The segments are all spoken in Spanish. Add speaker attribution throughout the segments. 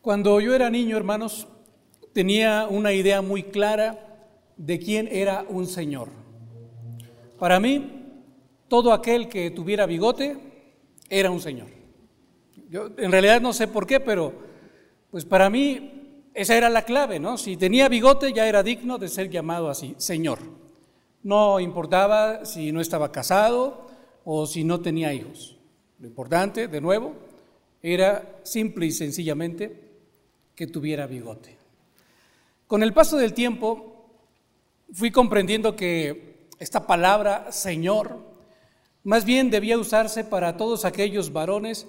Speaker 1: Cuando yo era niño, hermanos, tenía una idea muy clara de quién era un Señor. Para mí, todo aquel que tuviera bigote era un Señor. Yo en realidad no sé por qué, pero pues para mí esa era la clave, ¿no? Si tenía bigote ya era digno de ser llamado así, Señor. No importaba si no estaba casado o si no tenía hijos. Lo importante, de nuevo, era simple y sencillamente que tuviera bigote. Con el paso del tiempo fui comprendiendo que esta palabra Señor más bien debía usarse para todos aquellos varones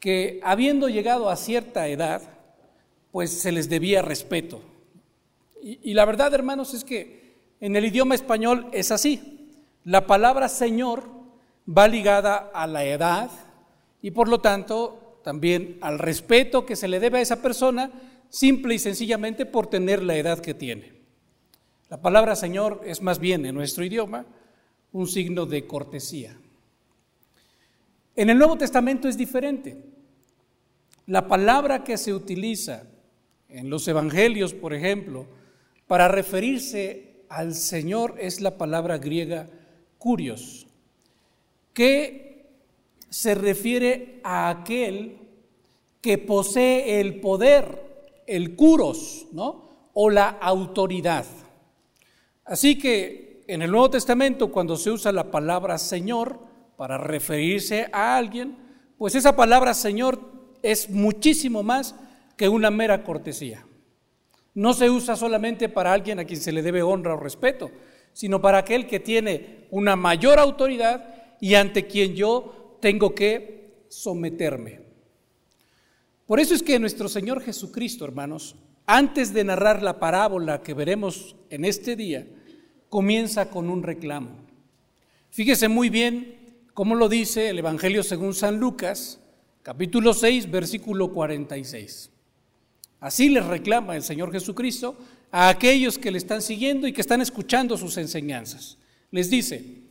Speaker 1: que habiendo llegado a cierta edad, pues se les debía respeto. Y, y, la verdad, hermanos, es que en el idioma español es así. La palabra Señor va ligada a la edad y por lo tanto también al respeto que se le debe a esa persona simple y sencillamente por tener la edad que tiene. La palabra Señor es más bien en nuestro idioma un signo de cortesía. En el Nuevo Testamento es diferente. La palabra que se utiliza en los evangelios, por ejemplo, para referirse al Señor es la palabra griega curios, que se refiere a aquel que posee el poder el curos, ¿no? O la autoridad. Así que en el Nuevo Testamento, cuando se usa la palabra Señor para referirse a alguien, pues esa palabra Señor es muchísimo más que una mera cortesía. No se usa solamente para alguien a quien se le debe honra o respeto, sino para aquel que tiene una mayor autoridad y ante quien yo tengo que someterme. Por eso es que nuestro Señor Jesucristo, hermanos, antes de narrar la parábola que veremos en este día, comienza con un reclamo. Fíjese muy bien cómo lo dice el Evangelio según San Lucas, capítulo 6, versículo 46. Así les reclama el Señor Jesucristo a aquellos que le están siguiendo y que están escuchando sus enseñanzas. Les dice,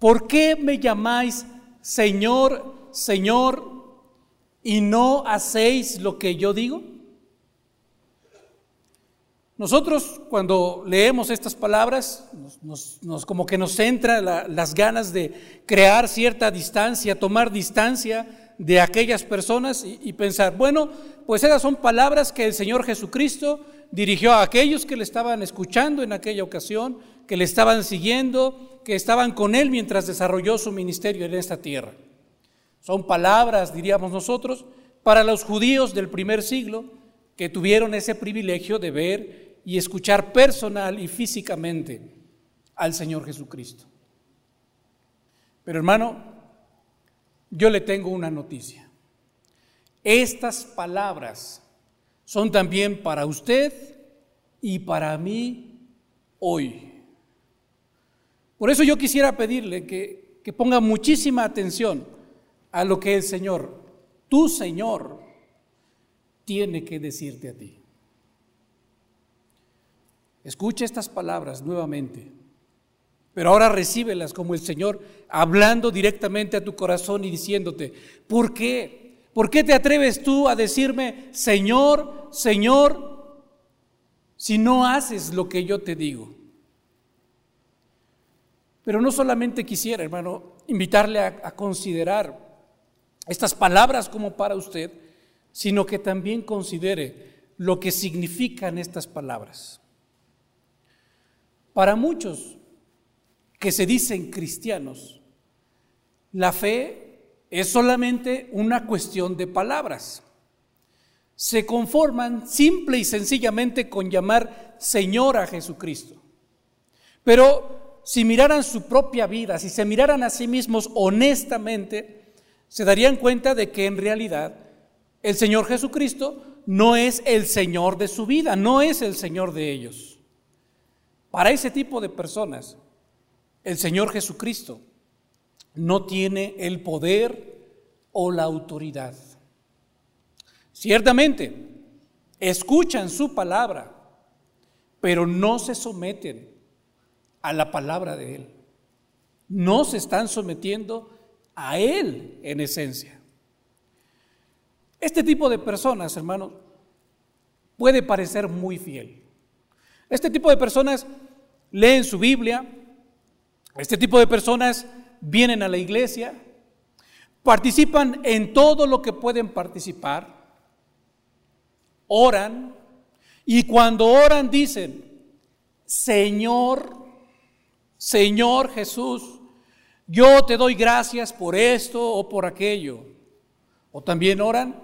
Speaker 1: ¿por qué me llamáis Señor, Señor, y no hacéis lo que yo digo? Nosotros cuando leemos estas palabras, nos, como que nos entra las ganas de crear cierta distancia, tomar distancia de aquellas personas y, y pensar, bueno, pues esas son palabras que el Señor Jesucristo dirigió a aquellos que le estaban escuchando en aquella ocasión, que le estaban siguiendo, que estaban con él mientras desarrolló su ministerio en esta tierra. Son palabras, diríamos nosotros, para los judíos del primer siglo que tuvieron ese privilegio de ver y escuchar personal y físicamente al Señor Jesucristo. Pero hermano, yo le tengo una noticia. Estas palabras son también para usted y para mí hoy. Por eso yo quisiera pedirle que, que ponga muchísima atención a lo que el Señor, tu Señor, tiene que decirte a ti. Escucha estas palabras nuevamente, pero ahora recíbelas como el Señor hablando directamente a tu corazón y diciéndote, ¿por qué? ¿Por qué te atreves tú a decirme, Señor, Señor, si no haces lo que yo te digo? Pero no solamente quisiera, hermano, invitarle a, a considerar estas palabras como para usted, sino que también considere lo que significan estas palabras. Para muchos que se dicen cristianos, la fe es solamente una cuestión de palabras. Se conforman simple y sencillamente con llamar Señor a Jesucristo. Pero si miraran su propia vida, si se miraran a sí mismos honestamente, se darían cuenta de que en realidad el Señor Jesucristo no es el Señor de su vida, no es el Señor de ellos. Para ese tipo de personas, el Señor Jesucristo no tiene el poder o la autoridad. Ciertamente, escuchan su palabra, pero no se someten a la palabra de Él. No se están sometiendo a Él en esencia. Este tipo de personas, hermanos, puede parecer muy fiel. Este tipo de personas leen su Biblia, este tipo de personas vienen a la iglesia, participan en todo lo que pueden participar, oran y cuando oran dicen, Señor, Señor Jesús, yo te doy gracias por esto o por aquello. O también oran,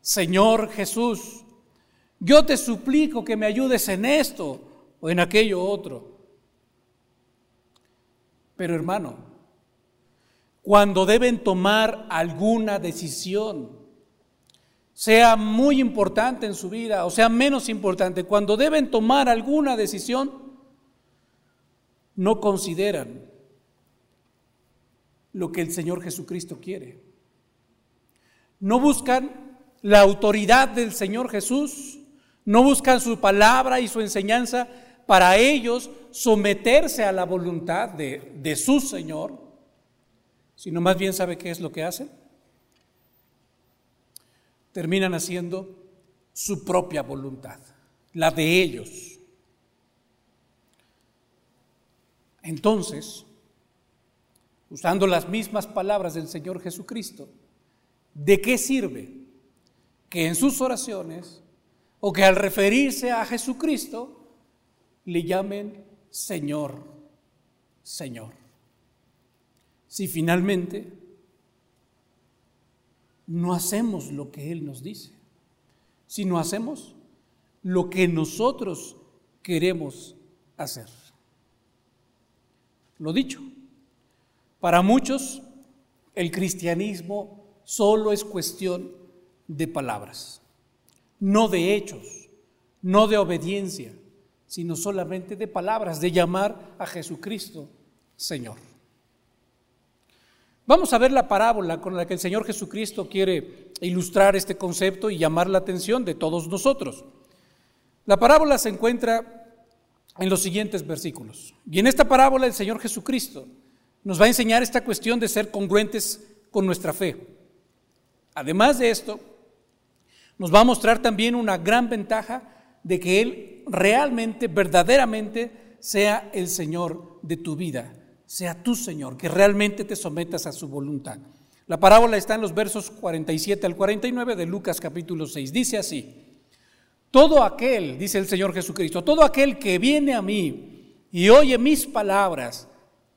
Speaker 1: Señor Jesús, yo te suplico que me ayudes en esto o en aquello otro. Pero hermano, cuando deben tomar alguna decisión, sea muy importante en su vida o sea menos importante, cuando deben tomar alguna decisión, no consideran lo que el Señor Jesucristo quiere. No buscan la autoridad del Señor Jesús, no buscan su palabra y su enseñanza para ellos someterse a la voluntad de, de su Señor, sino más bien sabe qué es lo que hacen. Terminan haciendo su propia voluntad, la de ellos. Entonces, usando las mismas palabras del Señor Jesucristo, ¿de qué sirve que en sus oraciones o que al referirse a Jesucristo le llamen Señor, Señor? Si finalmente no hacemos lo que Él nos dice, sino hacemos lo que nosotros queremos hacer. Lo dicho, para muchos el cristianismo solo es cuestión de palabras, no de hechos, no de obediencia, sino solamente de palabras, de llamar a Jesucristo Señor. Vamos a ver la parábola con la que el Señor Jesucristo quiere ilustrar este concepto y llamar la atención de todos nosotros. La parábola se encuentra en los siguientes versículos. Y en esta parábola el Señor Jesucristo nos va a enseñar esta cuestión de ser congruentes con nuestra fe. Además de esto, nos va a mostrar también una gran ventaja de que Él realmente, verdaderamente, sea el Señor de tu vida, sea tu Señor, que realmente te sometas a su voluntad. La parábola está en los versos 47 al 49 de Lucas capítulo 6. Dice así, todo aquel, dice el Señor Jesucristo, todo aquel que viene a mí y oye mis palabras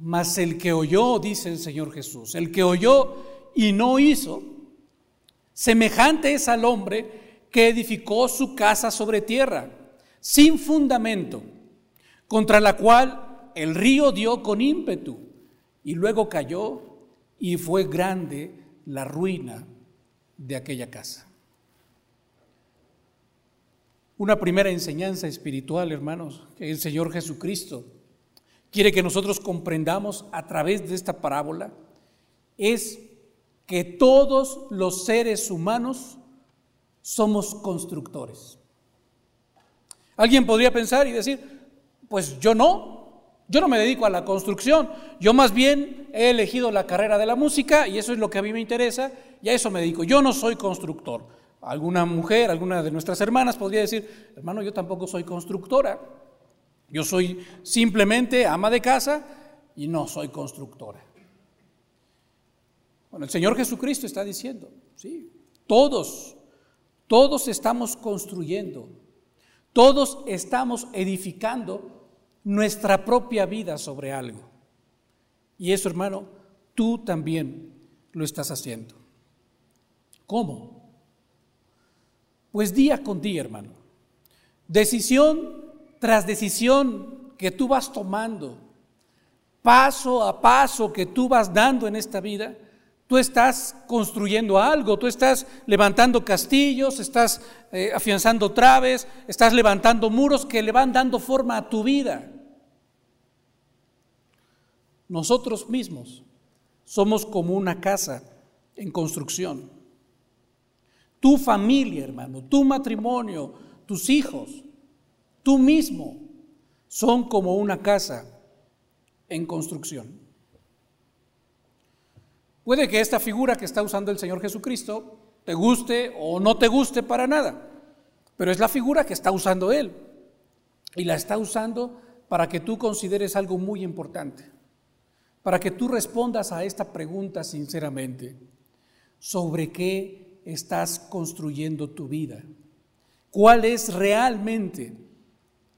Speaker 1: Mas el que oyó, dice el Señor Jesús, el que oyó y no hizo, semejante es al hombre que edificó su casa sobre tierra, sin fundamento, contra la cual el río dio con ímpetu y luego cayó y fue grande la ruina de aquella casa. Una primera enseñanza espiritual, hermanos, que el Señor Jesucristo quiere que nosotros comprendamos a través de esta parábola, es que todos los seres humanos somos constructores. Alguien podría pensar y decir, pues yo no, yo no me dedico a la construcción, yo más bien he elegido la carrera de la música y eso es lo que a mí me interesa y a eso me dedico, yo no soy constructor. Alguna mujer, alguna de nuestras hermanas podría decir, hermano, yo tampoco soy constructora, yo soy simplemente ama de casa y no soy constructora. Bueno, el Señor Jesucristo está diciendo, sí, todos, todos estamos construyendo, todos estamos edificando nuestra propia vida sobre algo. Y eso, hermano, tú también lo estás haciendo. ¿Cómo? Pues día con día, hermano. Decisión tras decisión que tú vas tomando, paso a paso que tú vas dando en esta vida, Tú estás construyendo algo, tú estás levantando castillos, estás eh, afianzando traves, estás levantando muros que le van dando forma a tu vida. Nosotros mismos somos como una casa en construcción. Tu familia, hermano, tu matrimonio, tus hijos, tú mismo son como una casa en construcción. Puede que esta figura que está usando el Señor Jesucristo te guste o no te guste para nada, pero es la figura que está usando Él. Y la está usando para que tú consideres algo muy importante, para que tú respondas a esta pregunta sinceramente. ¿Sobre qué estás construyendo tu vida? ¿Cuál es realmente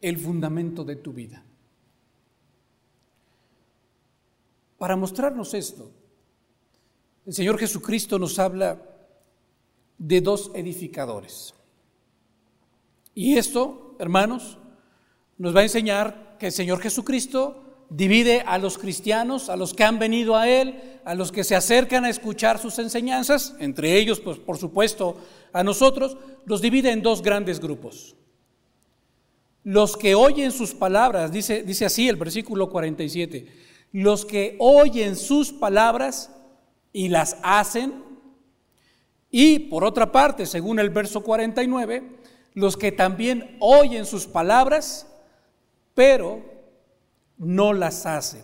Speaker 1: el fundamento de tu vida? Para mostrarnos esto, el Señor Jesucristo nos habla de dos edificadores. Y esto, hermanos, nos va a enseñar que el Señor Jesucristo divide a los cristianos, a los que han venido a Él, a los que se acercan a escuchar sus enseñanzas, entre ellos, pues por supuesto, a nosotros, los divide en dos grandes grupos. Los que oyen sus palabras, dice, dice así el versículo 47, los que oyen sus palabras y las hacen. Y por otra parte, según el verso 49, los que también oyen sus palabras, pero no las hacen.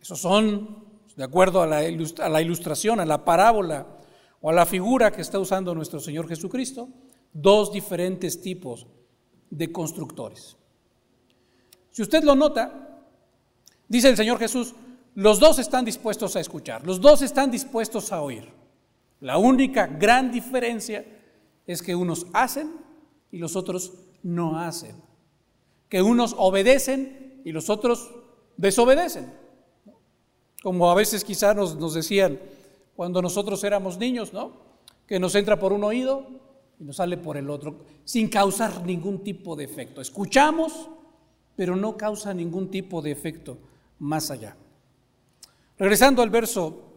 Speaker 1: Esos son, de acuerdo a la, a la ilustración, a la parábola o a la figura que está usando nuestro Señor Jesucristo, dos diferentes tipos de constructores. Si usted lo nota, dice el Señor Jesús, los dos están dispuestos a escuchar, los dos están dispuestos a oír. La única gran diferencia es que unos hacen y los otros no hacen. Que unos obedecen y los otros desobedecen. Como a veces quizás nos, nos decían cuando nosotros éramos niños, ¿no? Que nos entra por un oído y nos sale por el otro, sin causar ningún tipo de efecto. Escuchamos, pero no causa ningún tipo de efecto más allá. Regresando al verso,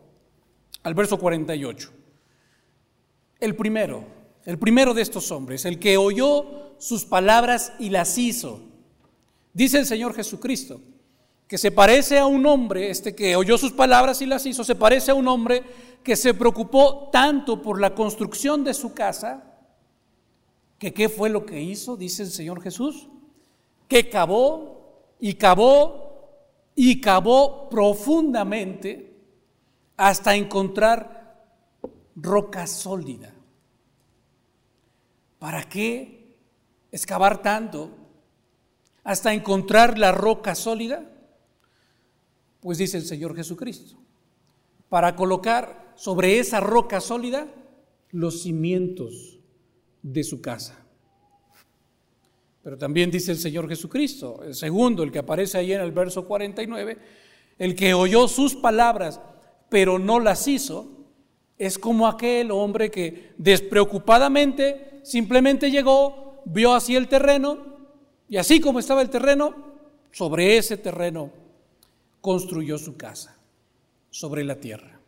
Speaker 1: al verso 48. El primero, el primero de estos hombres, el que oyó sus palabras y las hizo. Dice el Señor Jesucristo, que se parece a un hombre, este que oyó sus palabras y las hizo, se parece a un hombre que se preocupó tanto por la construcción de su casa, que qué fue lo que hizo, dice el Señor Jesús, que cavó y cavó y cavó profundamente hasta encontrar roca sólida. ¿Para qué excavar tanto hasta encontrar la roca sólida? Pues dice el Señor Jesucristo, para colocar sobre esa roca sólida los cimientos de su casa. Pero también dice el Señor Jesucristo, el segundo, el que aparece ahí en el verso 49, el que oyó sus palabras, pero no las hizo, es como aquel hombre que despreocupadamente simplemente llegó, vio así el terreno, y así como estaba el terreno, sobre ese terreno construyó su casa, sobre la tierra.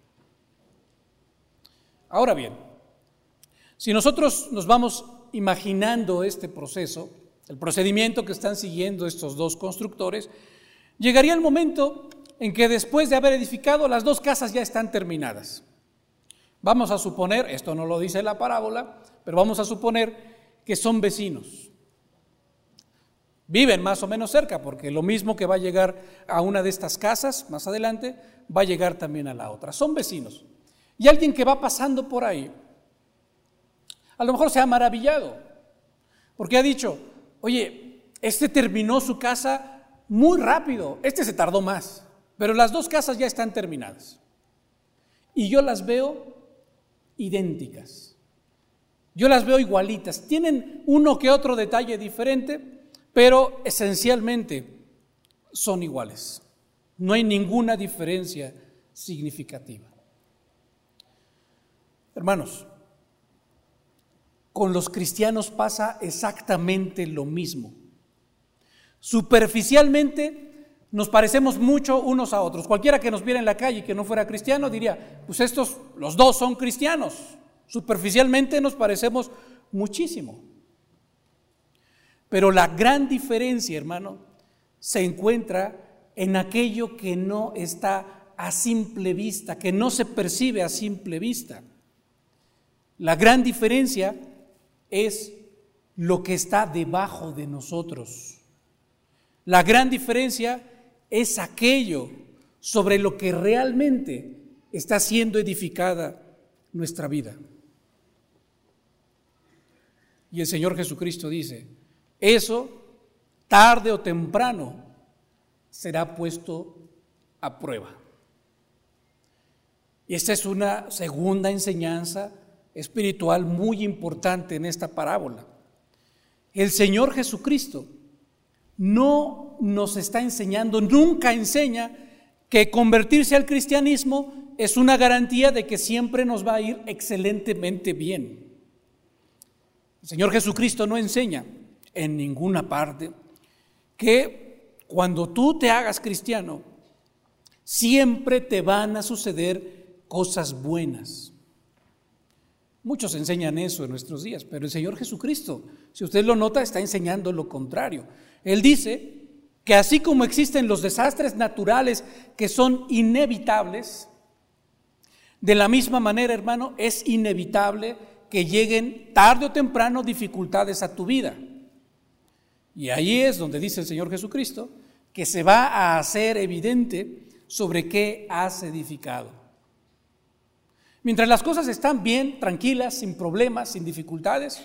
Speaker 1: Ahora bien, si nosotros nos vamos imaginando este proceso, el procedimiento que están siguiendo estos dos constructores, llegaría el momento en que después de haber edificado las dos casas ya están terminadas. Vamos a suponer, esto no lo dice la parábola, pero vamos a suponer que son vecinos. Viven más o menos cerca, porque lo mismo que va a llegar a una de estas casas más adelante, va a llegar también a la otra. Son vecinos. Y alguien que va pasando por ahí, a lo mejor se ha maravillado, porque ha dicho, Oye, este terminó su casa muy rápido, este se tardó más, pero las dos casas ya están terminadas. Y yo las veo idénticas. Yo las veo igualitas. Tienen uno que otro detalle diferente, pero esencialmente son iguales. No hay ninguna diferencia significativa. Hermanos, con los cristianos pasa exactamente lo mismo. Superficialmente nos parecemos mucho unos a otros. Cualquiera que nos viera en la calle y que no fuera cristiano diría, pues estos, los dos son cristianos. Superficialmente nos parecemos muchísimo. Pero la gran diferencia, hermano, se encuentra en aquello que no está a simple vista, que no se percibe a simple vista. La gran diferencia es lo que está debajo de nosotros. La gran diferencia es aquello sobre lo que realmente está siendo edificada nuestra vida. Y el Señor Jesucristo dice, eso tarde o temprano será puesto a prueba. Y esta es una segunda enseñanza espiritual muy importante en esta parábola. El Señor Jesucristo no nos está enseñando, nunca enseña que convertirse al cristianismo es una garantía de que siempre nos va a ir excelentemente bien. El Señor Jesucristo no enseña en ninguna parte que cuando tú te hagas cristiano, siempre te van a suceder cosas buenas. Muchos enseñan eso en nuestros días, pero el Señor Jesucristo, si usted lo nota, está enseñando lo contrario. Él dice que así como existen los desastres naturales que son inevitables, de la misma manera, hermano, es inevitable que lleguen tarde o temprano dificultades a tu vida. Y ahí es donde dice el Señor Jesucristo que se va a hacer evidente sobre qué has edificado. Mientras las cosas están bien, tranquilas, sin problemas, sin dificultades,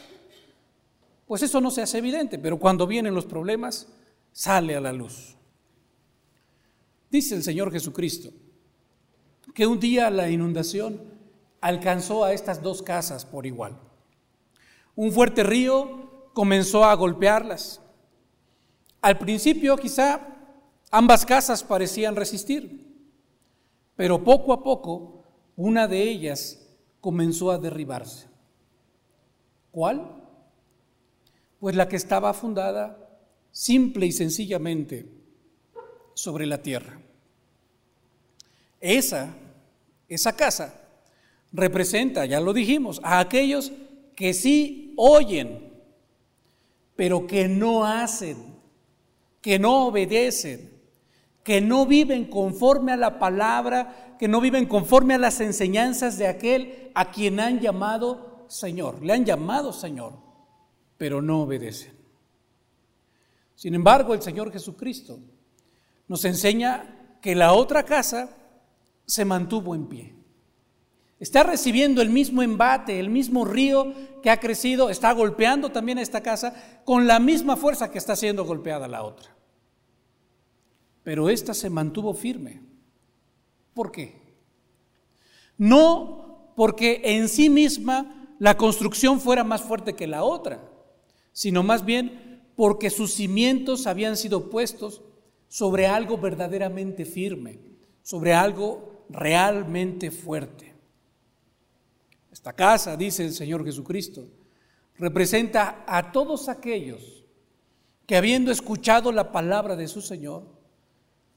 Speaker 1: pues eso no se hace evidente, pero cuando vienen los problemas, sale a la luz. Dice el Señor Jesucristo que un día la inundación alcanzó a estas dos casas por igual. Un fuerte río comenzó a golpearlas. Al principio quizá ambas casas parecían resistir, pero poco a poco una de ellas comenzó a derribarse. ¿Cuál? Pues la que estaba fundada simple y sencillamente sobre la tierra. Esa, esa casa representa, ya lo dijimos, a aquellos que sí oyen, pero que no hacen, que no obedecen, que no viven conforme a la palabra que no viven conforme a las enseñanzas de aquel a quien han llamado Señor. Le han llamado Señor, pero no obedecen. Sin embargo, el Señor Jesucristo nos enseña que la otra casa se mantuvo en pie. Está recibiendo el mismo embate, el mismo río que ha crecido, está golpeando también a esta casa con la misma fuerza que está siendo golpeada la otra. Pero esta se mantuvo firme. ¿Por qué? No porque en sí misma la construcción fuera más fuerte que la otra, sino más bien porque sus cimientos habían sido puestos sobre algo verdaderamente firme, sobre algo realmente fuerte. Esta casa, dice el Señor Jesucristo, representa a todos aquellos que habiendo escuchado la palabra de su Señor,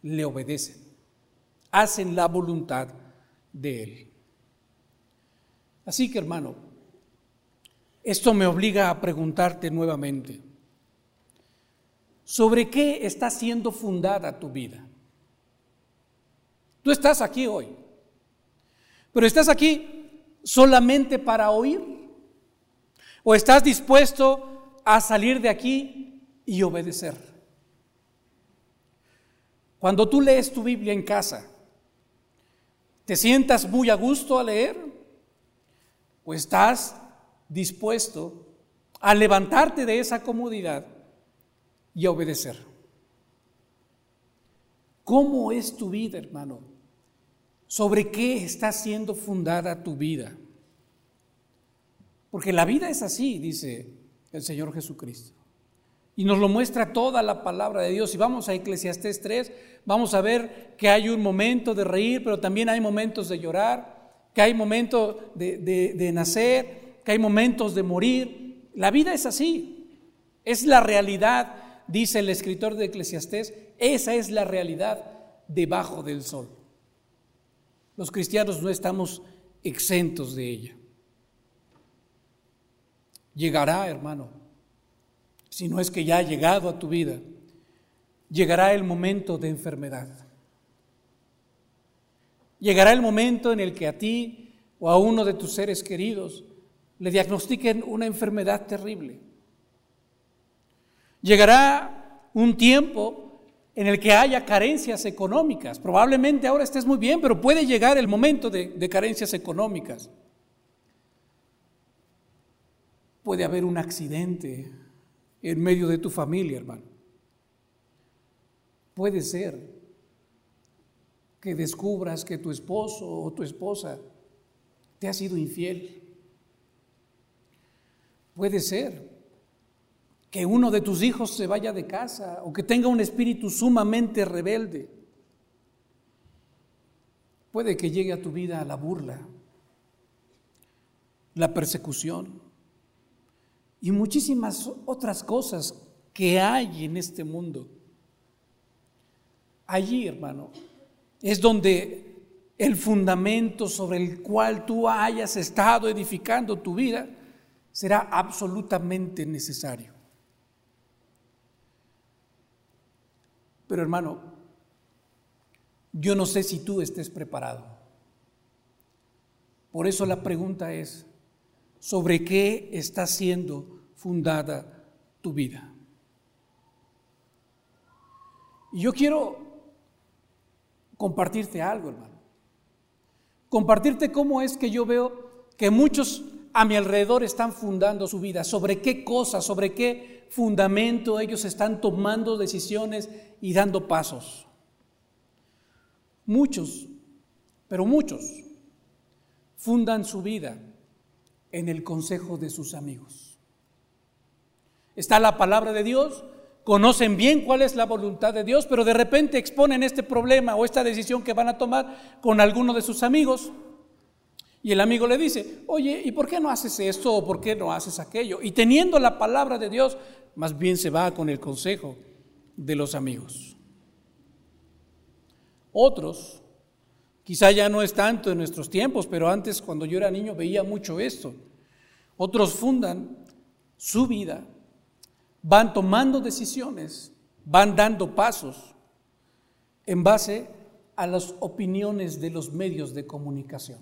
Speaker 1: le obedecen hacen la voluntad de Él. Así que hermano, esto me obliga a preguntarte nuevamente, ¿sobre qué está siendo fundada tu vida? Tú estás aquí hoy, pero estás aquí solamente para oír o estás dispuesto a salir de aquí y obedecer. Cuando tú lees tu Biblia en casa, ¿Te sientas muy a gusto a leer? ¿O estás dispuesto a levantarte de esa comodidad y a obedecer? ¿Cómo es tu vida, hermano? ¿Sobre qué está siendo fundada tu vida? Porque la vida es así, dice el Señor Jesucristo. Y nos lo muestra toda la palabra de Dios. Si vamos a Eclesiastés 3, vamos a ver que hay un momento de reír, pero también hay momentos de llorar, que hay momentos de, de nacer, que hay momentos de morir. La vida es así. Es la realidad dice el escritor de Eclesiastés, esa es la realidad debajo del sol. Los cristianos no estamos exentos de ella. Llegará, hermano, si no es que ya ha llegado a tu vida, llegará el momento de enfermedad. Llegará el momento en el que a ti o a uno de tus seres queridos le diagnostiquen una enfermedad terrible. Llegará un tiempo en el que haya carencias económicas. Probablemente ahora estés muy bien, pero puede llegar el momento de, de carencias económicas. Puede haber un accidente en medio de tu familia, hermano. Puede ser que descubras que tu esposo o tu esposa te ha sido infiel. Puede ser que uno de tus hijos se vaya de casa o que tenga un espíritu sumamente rebelde. Puede que llegue a tu vida la burla, la persecución y muchísimas otras cosas que hay en este mundo. Allí, hermano, es donde el fundamento sobre el cual tú hayas estado edificando tu vida será absolutamente necesario. Pero hermano, yo no sé si tú estés preparado. Por eso la pregunta es, sobre qué está siendo fundada tu vida. Y yo quiero compartirte algo, hermano. Compartirte cómo es que yo veo que muchos a mi alrededor están fundando su vida, sobre qué cosas, sobre qué fundamento ellos están tomando decisiones y dando pasos. Muchos, pero muchos, fundan su vida en el consejo de sus amigos. Está la palabra de Dios, conocen bien cuál es la voluntad de Dios, pero de repente exponen este problema o esta decisión que van a tomar con alguno de sus amigos. Y el amigo le dice, oye, ¿y por qué no haces esto o por qué no haces aquello? Y teniendo la palabra de Dios, más bien se va con el consejo de los amigos. Otros Quizá ya no es tanto en nuestros tiempos, pero antes cuando yo era niño veía mucho esto. Otros fundan su vida, van tomando decisiones, van dando pasos en base a las opiniones de los medios de comunicación.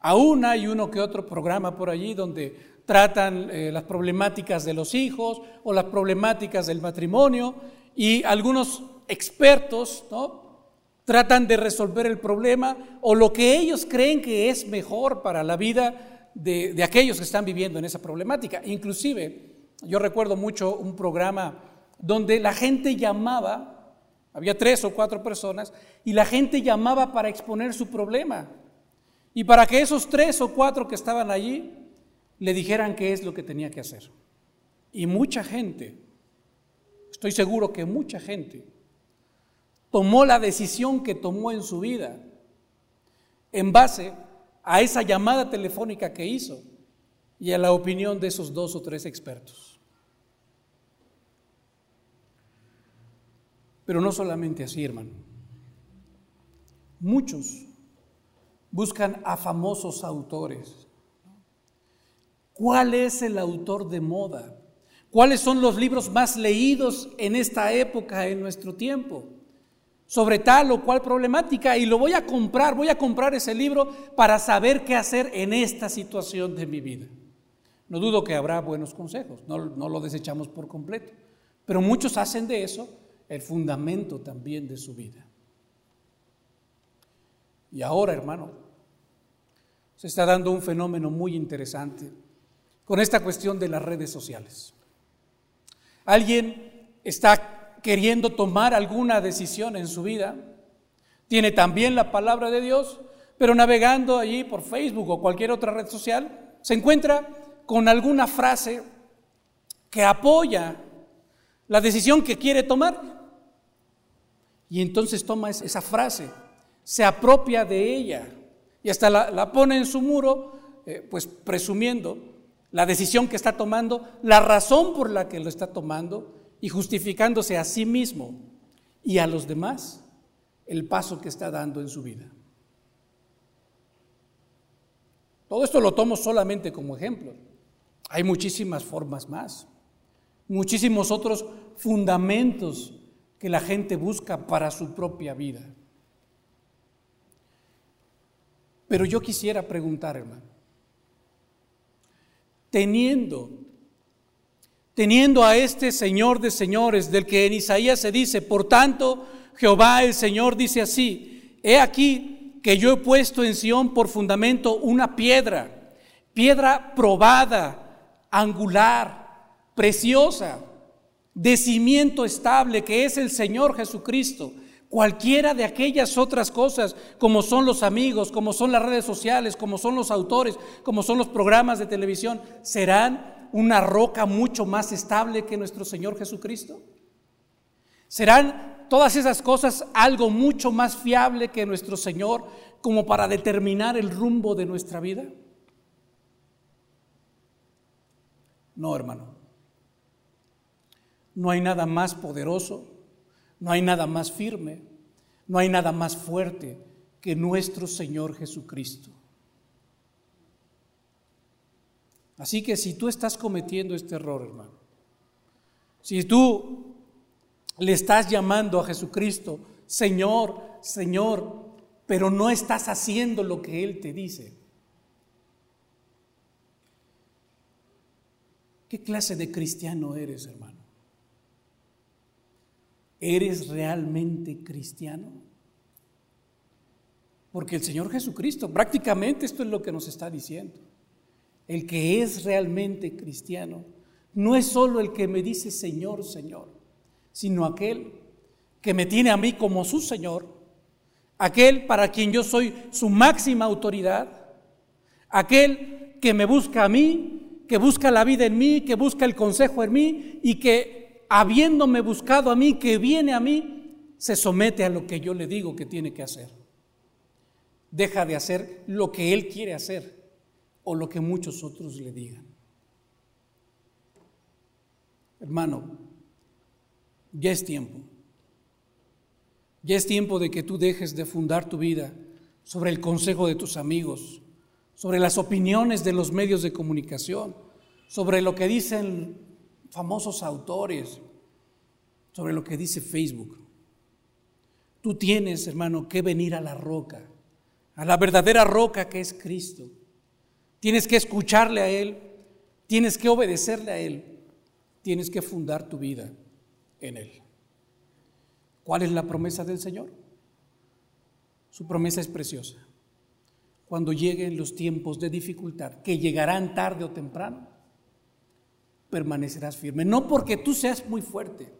Speaker 1: Aún hay uno que otro programa por allí donde tratan eh, las problemáticas de los hijos o las problemáticas del matrimonio y algunos expertos, ¿no? Tratan de resolver el problema o lo que ellos creen que es mejor para la vida de, aquellos que están viviendo en esa problemática. Inclusive, yo recuerdo mucho un programa donde la gente llamaba, había tres o cuatro personas, y la gente llamaba para exponer su problema. Y para que esos tres o cuatro que estaban allí le dijeran qué es lo que tenía que hacer. Y mucha gente, estoy seguro que mucha gente, tomó la decisión que tomó en su vida en base a esa llamada telefónica que hizo y a la opinión de esos dos o tres expertos. Pero no solamente así, hermano. Muchos buscan a famosos autores. ¿Cuál es el autor de moda? ¿Cuáles son los libros más leídos en esta época, en nuestro tiempo? Sobre tal o cual problemática y lo voy a comprar, voy a comprar ese libro para saber qué hacer en esta situación de mi vida. No dudo que habrá buenos consejos, no, no lo desechamos por completo, pero muchos hacen de eso el fundamento también de su vida. Y ahora, hermano, se está dando un fenómeno muy interesante con esta cuestión de las redes sociales. Alguien está queriendo tomar alguna decisión en su vida, tiene también la palabra de Dios, pero navegando allí por Facebook o cualquier otra red social, se encuentra con alguna frase que apoya la decisión que quiere tomar. Y entonces toma esa frase, se apropia de ella y hasta la, pone en su muro, eh, pues presumiendo la decisión que está tomando, la razón por la que lo está tomando y justificándose a sí mismo y a los demás el paso que está dando en su vida. Todo esto lo tomo solamente como ejemplo. Hay muchísimas formas más, muchísimos otros fundamentos que la gente busca para su propia vida. Pero yo quisiera preguntar, hermano, teniendo, teniendo a este Señor de señores, del que en Isaías se dice, por tanto, Jehová el Señor dice así, he aquí que yo he puesto en Sión por fundamento una piedra, piedra probada, angular, preciosa, de cimiento estable, que es el Señor Jesucristo. Cualquiera de aquellas otras cosas, como son los amigos, como son las redes sociales, como son los autores, como son los programas de televisión, serán una roca mucho más estable que nuestro Señor Jesucristo. ¿Serán todas esas cosas algo mucho más fiable que nuestro Señor como para determinar el rumbo de nuestra vida? No, hermano. No hay nada más poderoso, no hay nada más firme, no hay nada más fuerte que nuestro Señor Jesucristo. Así que si tú estás cometiendo este error, hermano, si tú le estás llamando a Jesucristo, Señor, Señor, pero no estás haciendo lo que Él te dice. ¿Qué clase de cristiano eres, hermano? ¿Eres realmente cristiano? Porque el Señor Jesucristo, prácticamente esto es lo que nos está diciendo. El que es realmente cristiano no es solo el que me dice Señor, Señor sino aquel que me tiene a mí como su Señor, aquel para quien yo soy su máxima autoridad, aquel que me busca a mí, que busca la vida en mí, que busca el consejo en mí y que habiéndome buscado a mí, que viene a mí, se somete a lo que yo le digo que tiene que hacer. Deja de hacer lo que él quiere hacer o lo que muchos otros le digan. Hermano, ya es tiempo. Ya es tiempo de que tú dejes de fundar tu vida sobre el consejo de tus amigos, sobre las opiniones de los medios de comunicación, sobre lo que dicen famosos autores, sobre lo que dice Facebook. Tú tienes, hermano, que venir a la roca, a la verdadera roca que es Cristo. Tienes que escucharle a Él, tienes que obedecerle a Él, tienes que fundar tu vida en Él. ¿Cuál es la promesa del Señor? Su promesa es preciosa. Cuando lleguen los tiempos de dificultad, que llegarán tarde o temprano, permanecerás firme. No porque tú seas muy fuerte,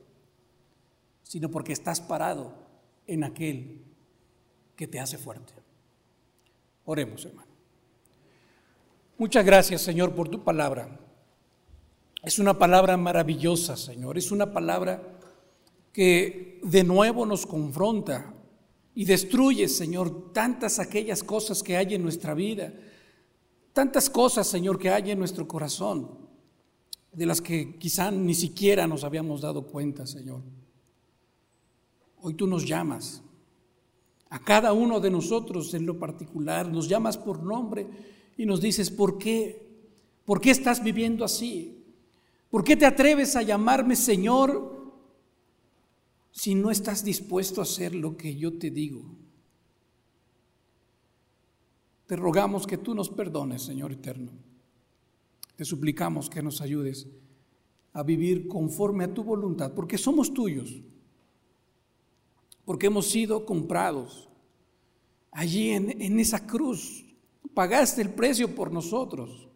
Speaker 1: sino porque estás parado en aquel que te hace fuerte. Oremos, hermano. Muchas gracias, Señor, por tu palabra. Es una palabra maravillosa, Señor. Es una palabra que de nuevo nos confronta y destruye, Señor, tantas aquellas cosas que hay en nuestra vida, tantas cosas, Señor, que hay en nuestro corazón, de las que quizá ni siquiera nos habíamos dado cuenta, Señor. Hoy tú nos llamas, a cada uno de nosotros en lo particular, nos llamas por nombre y nos dices, ¿por qué? ¿Por qué estás viviendo así? ¿Por qué te atreves a llamarme Señor si no estás dispuesto a hacer lo que yo te digo. Te rogamos que tú nos perdones, Señor eterno. Te suplicamos que nos ayudes a vivir conforme a tu voluntad, porque somos tuyos, porque hemos sido comprados. Allí en, en esa cruz pagaste el precio por nosotros.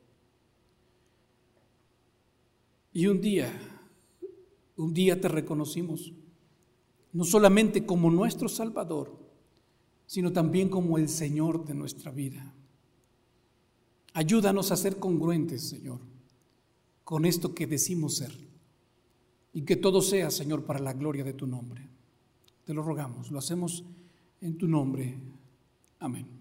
Speaker 1: Y un día, un día te reconocimos no solamente como nuestro Salvador, sino también como el Señor de nuestra vida. Ayúdanos a ser congruentes, Señor, con esto que decimos ser. Y que todo sea, Señor, para la gloria de tu nombre. Te lo rogamos, lo hacemos en tu nombre. Amén.